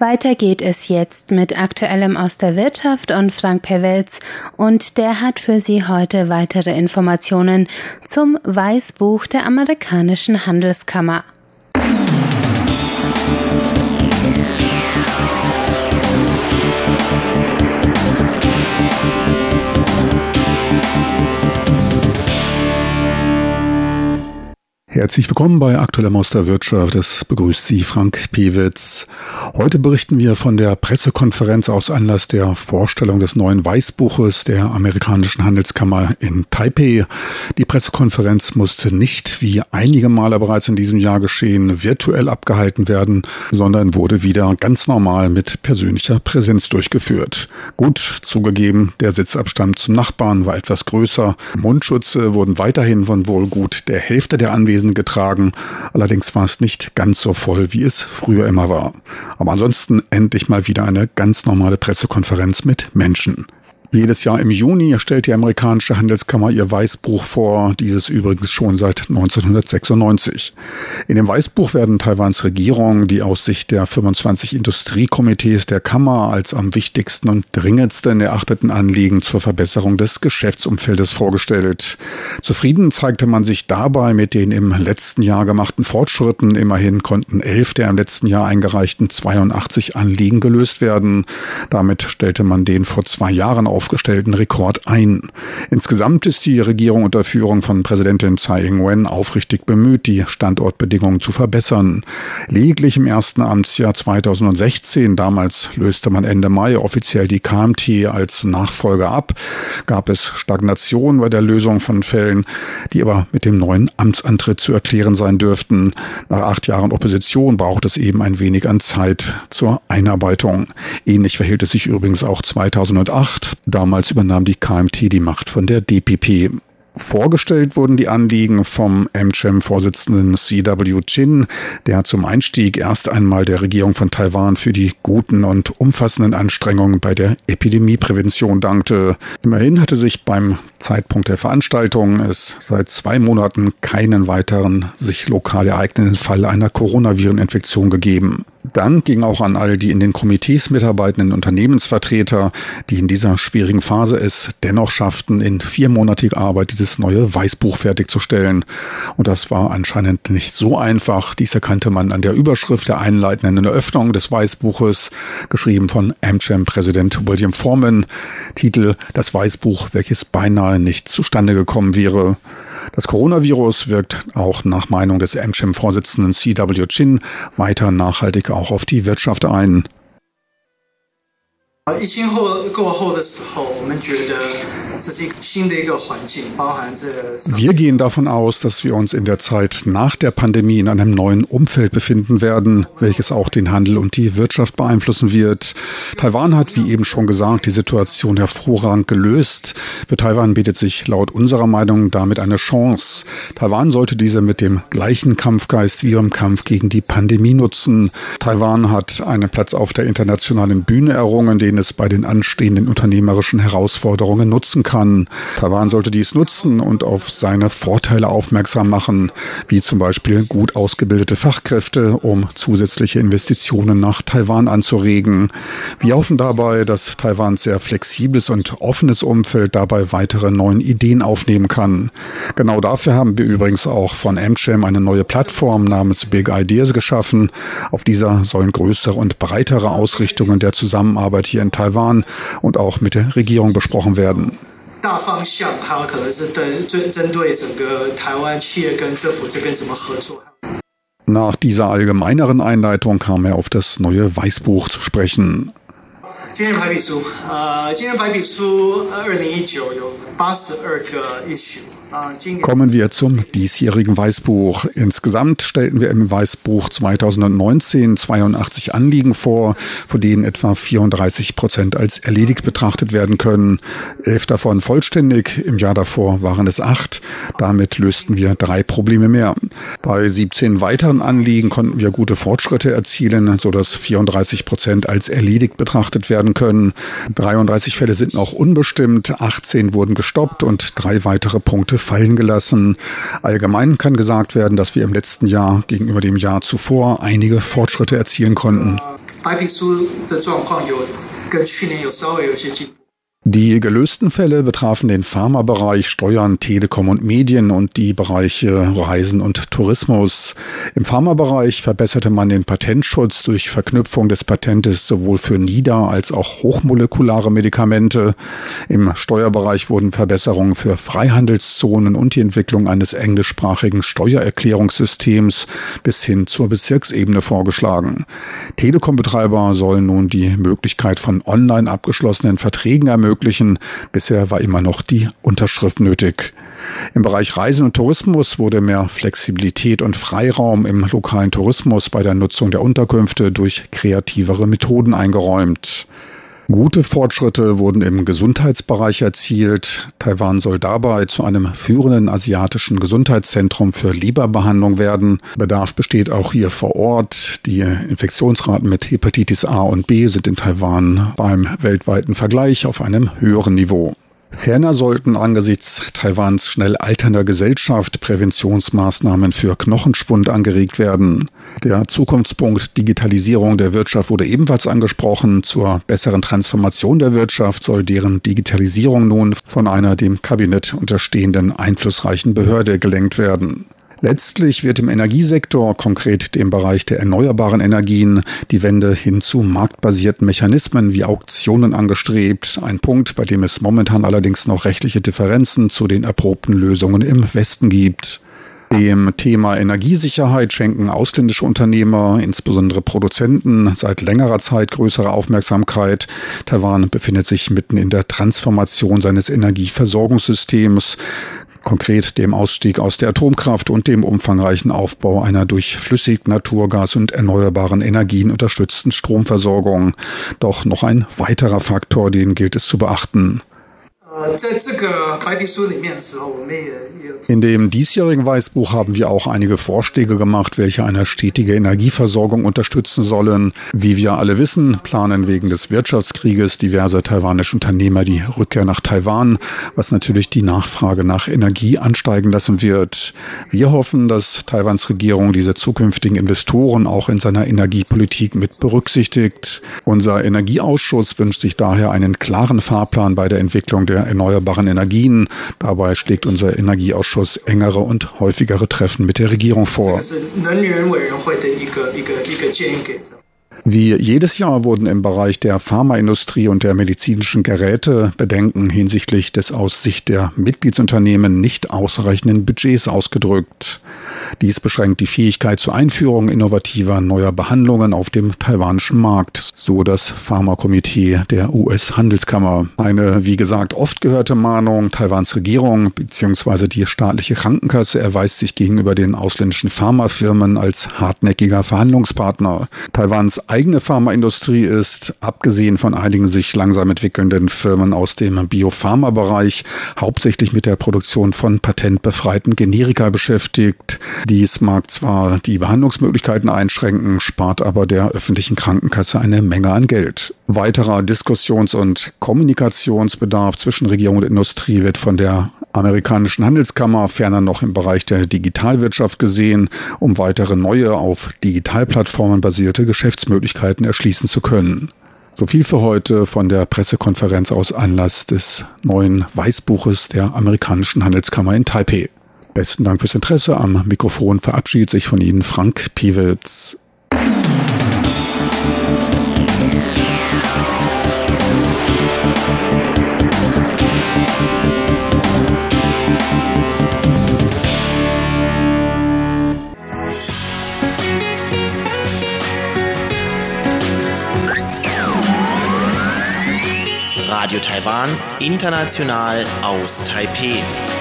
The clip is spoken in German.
Weiter geht es jetzt mit Aktuellem aus der Wirtschaft und Frank Pewitz und der hat für Sie heute weitere Informationen zum Weißbuch der amerikanischen Handelskammer. Herzlich willkommen bei Aktueller Maus Wirtschaft. Es begrüßt Sie Frank Pewitz. Heute berichten wir von der Pressekonferenz aus Anlass der Vorstellung des neuen Weißbuches der amerikanischen Handelskammer in Taipei. Die Pressekonferenz musste nicht, wie einige Male bereits in diesem Jahr geschehen, virtuell abgehalten werden, sondern wurde wieder ganz normal mit persönlicher Präsenz durchgeführt. Gut zugegeben, der Sitzabstand zum Nachbarn war etwas größer. Mundschutze wurden weiterhin von wohl gut der Hälfte der Anwesenden Anwesenden getragen. Allerdings war es nicht ganz so voll, wie es früher immer war. Aber ansonsten endlich mal wieder eine ganz normale Pressekonferenz mit Menschen. Jedes Jahr im Juni stellt die amerikanische Handelskammer ihr Weißbuch vor, dieses übrigens schon seit 1996. In dem Weißbuch werden Taiwans Regierung die aus Sicht der 25 Industriekomitees der Kammer als am wichtigsten und dringendsten erachteten Anliegen zur Verbesserung des Geschäftsumfeldes vorgestellt. Zufrieden zeigte man sich dabei mit den im letzten Jahr gemachten Fortschritten. Immerhin konnten elf der im letzten Jahr eingereichten 82 Anliegen gelöst werden. Damit stellte man den vor zwei Jahren auf aufgestellten Rekord ein. Insgesamt ist die Regierung unter Führung von Präsidentin Tsai Ing-wen aufrichtig bemüht, die Standortbedingungen zu verbessern. Lediglich im ersten Amtsjahr 2016, damals löste man Ende Mai offiziell die KMT als Nachfolger ab, gab es Stagnation bei der Lösung von Fällen, die aber mit dem neuen Amtsantritt zu erklären sein dürften. Nach acht Jahren Opposition braucht es eben ein wenig an Zeit zur Einarbeitung. Ähnlich verhielt es sich übrigens auch 2008. Damals übernahm die KMT die Macht von der DPP. Vorgestellt wurden die Anliegen vom MCHEM-Vorsitzenden CW Chin, der zum Einstieg erst einmal der Regierung von Taiwan für die guten und umfassenden Anstrengungen bei der Epidemieprävention dankte. Immerhin hatte sich beim Zeitpunkt der Veranstaltung es seit zwei Monaten keinen weiteren sich lokal ereignenden Fall einer Coronaviren-Infektion gegeben. Dank ging auch an all die in den Komitees mitarbeitenden Unternehmensvertreter, die in dieser schwierigen Phase es dennoch schafften, in viermonatiger Arbeit dieses neue Weißbuch fertigzustellen. Und das war anscheinend nicht so einfach. Dies erkannte man an der Überschrift der einleitenden Eröffnung des Weißbuches, geschrieben von AmCham-Präsident William Foreman. Titel Das Weißbuch, welches beinahe nicht zustande gekommen wäre. Das Coronavirus wirkt auch nach Meinung des AmCham-Vorsitzenden CW Chin weiter nachhaltig auch auf die Wirtschaft ein. Wir gehen davon aus, dass wir uns in der Zeit nach der Pandemie in einem neuen Umfeld befinden werden, welches auch den Handel und die Wirtschaft beeinflussen wird. Taiwan hat, wie eben schon gesagt, die Situation hervorragend gelöst. Für Taiwan bietet sich laut unserer Meinung damit eine Chance. Taiwan sollte diese mit dem gleichen Kampfgeist wie im Kampf gegen die Pandemie nutzen. Taiwan hat einen Platz auf der internationalen Bühne errungen, den es bei den anstehenden unternehmerischen Herausforderungen nutzen kann. Taiwan sollte dies nutzen und auf seine Vorteile aufmerksam machen, wie zum Beispiel gut ausgebildete Fachkräfte, um zusätzliche Investitionen nach Taiwan anzuregen. Wir hoffen dabei, dass Taiwans sehr flexibles und offenes Umfeld dabei weitere neuen Ideen aufnehmen kann. Genau dafür haben wir übrigens auch von AmCham eine neue Plattform namens Big Ideas geschaffen. Auf dieser sollen größere und breitere Ausrichtungen der Zusammenarbeit hier in Taiwan und auch mit der Regierung besprochen werden. Nach dieser allgemeineren Einleitung kam er auf das neue Weißbuch zu sprechen. Kommen wir zum diesjährigen Weißbuch. Insgesamt stellten wir im Weißbuch 2019 82 Anliegen vor, von denen etwa 34 Prozent als erledigt betrachtet werden können. Elf davon vollständig, im Jahr davor waren es acht. Damit lösten wir drei Probleme mehr. Bei 17 weiteren Anliegen konnten wir gute Fortschritte erzielen, sodass 34 Prozent als erledigt betrachtet werden können. 33 Fälle sind noch unbestimmt, 18 wurden gestoppt und drei weitere Punkte gefallen gelassen. Allgemein kann gesagt werden, dass wir im letzten Jahr gegenüber dem Jahr zuvor einige Fortschritte erzielen konnten. Die gelösten Fälle betrafen den Pharmabereich, Steuern, Telekom und Medien und die Bereiche Reisen und Tourismus. Im Pharmabereich verbesserte man den Patentschutz durch Verknüpfung des Patentes sowohl für nieder- als auch hochmolekulare Medikamente. Im Steuerbereich wurden Verbesserungen für Freihandelszonen und die Entwicklung eines englischsprachigen Steuererklärungssystems bis hin zur Bezirksebene vorgeschlagen. Telekombetreiber sollen nun die Möglichkeit von online abgeschlossenen Verträgen ermöglichen ermöglichen. Bisher war immer noch die Unterschrift nötig. Im Bereich Reisen und Tourismus wurde mehr Flexibilität und Freiraum im lokalen Tourismus bei der Nutzung der Unterkünfte durch kreativere Methoden eingeräumt. Gute Fortschritte wurden im Gesundheitsbereich erzielt. Taiwan soll dabei zu einem führenden asiatischen Gesundheitszentrum für Leberbehandlung werden. Bedarf besteht auch hier vor Ort. Die Infektionsraten mit Hepatitis A und B sind in Taiwan beim weltweiten Vergleich auf einem höheren Niveau. Ferner sollten angesichts Taiwans schnell alternder Gesellschaft Präventionsmaßnahmen für Knochenschwund angeregt werden. Der Zukunftspunkt Digitalisierung der Wirtschaft wurde ebenfalls angesprochen. Zur besseren Transformation der Wirtschaft soll deren Digitalisierung nun von einer dem Kabinett unterstehenden einflussreichen Behörde gelenkt werden. Letztlich wird im Energiesektor, konkret dem Bereich der erneuerbaren Energien, die Wende hin zu marktbasierten Mechanismen wie Auktionen angestrebt. Ein Punkt, bei dem es momentan allerdings noch rechtliche Differenzen zu den erprobten Lösungen im Westen gibt. Dem Thema Energiesicherheit schenken ausländische Unternehmer, insbesondere Produzenten, seit längerer Zeit größere Aufmerksamkeit. Taiwan befindet sich mitten in der Transformation seines Energieversorgungssystems konkret dem Ausstieg aus der Atomkraft und dem umfangreichen Aufbau einer durch Flüssig, Naturgas und erneuerbaren Energien unterstützten Stromversorgung. Doch noch ein weiterer Faktor, den gilt es zu beachten. In dem diesjährigen Weißbuch haben wir auch einige Vorschläge gemacht, welche eine stetige Energieversorgung unterstützen sollen. Wie wir alle wissen, planen wegen des Wirtschaftskrieges diverse taiwanische Unternehmer die Rückkehr nach Taiwan, was natürlich die Nachfrage nach Energie ansteigen lassen wird. Wir hoffen, dass Taiwans Regierung diese zukünftigen Investoren auch in seiner Energiepolitik mit berücksichtigt. Unser Energieausschuss wünscht sich daher einen klaren Fahrplan bei der Entwicklung der erneuerbaren Energien. Dabei schlägt unser Energieausschuss engere und häufigere Treffen mit der Regierung vor. Wie jedes Jahr wurden im Bereich der Pharmaindustrie und der medizinischen Geräte Bedenken hinsichtlich des aus Sicht der Mitgliedsunternehmen nicht ausreichenden Budgets ausgedrückt. Dies beschränkt die Fähigkeit zur Einführung innovativer neuer Behandlungen auf dem taiwanischen Markt, so das Pharmakomitee der US-Handelskammer. Eine, wie gesagt, oft gehörte Mahnung Taiwans Regierung bzw. die staatliche Krankenkasse erweist sich gegenüber den ausländischen Pharmafirmen als hartnäckiger Verhandlungspartner. Taiwans eigene Pharmaindustrie ist, abgesehen von einigen sich langsam entwickelnden Firmen aus dem Biopharma-Bereich, hauptsächlich mit der Produktion von patentbefreiten Generika beschäftigt. Dies mag zwar die Behandlungsmöglichkeiten einschränken, spart aber der öffentlichen Krankenkasse eine Menge an Geld. Weiterer Diskussions- und Kommunikationsbedarf zwischen Regierung und Industrie wird von der amerikanischen Handelskammer ferner noch im Bereich der Digitalwirtschaft gesehen, um weitere neue auf Digitalplattformen basierte Geschäftsmöglichkeiten erschließen zu können. So viel für heute von der Pressekonferenz aus Anlass des neuen Weißbuches der amerikanischen Handelskammer in Taipei. Besten Dank fürs Interesse. Am Mikrofon verabschiedet sich von Ihnen Frank Piewitz. Taiwan, international aus Taipeh.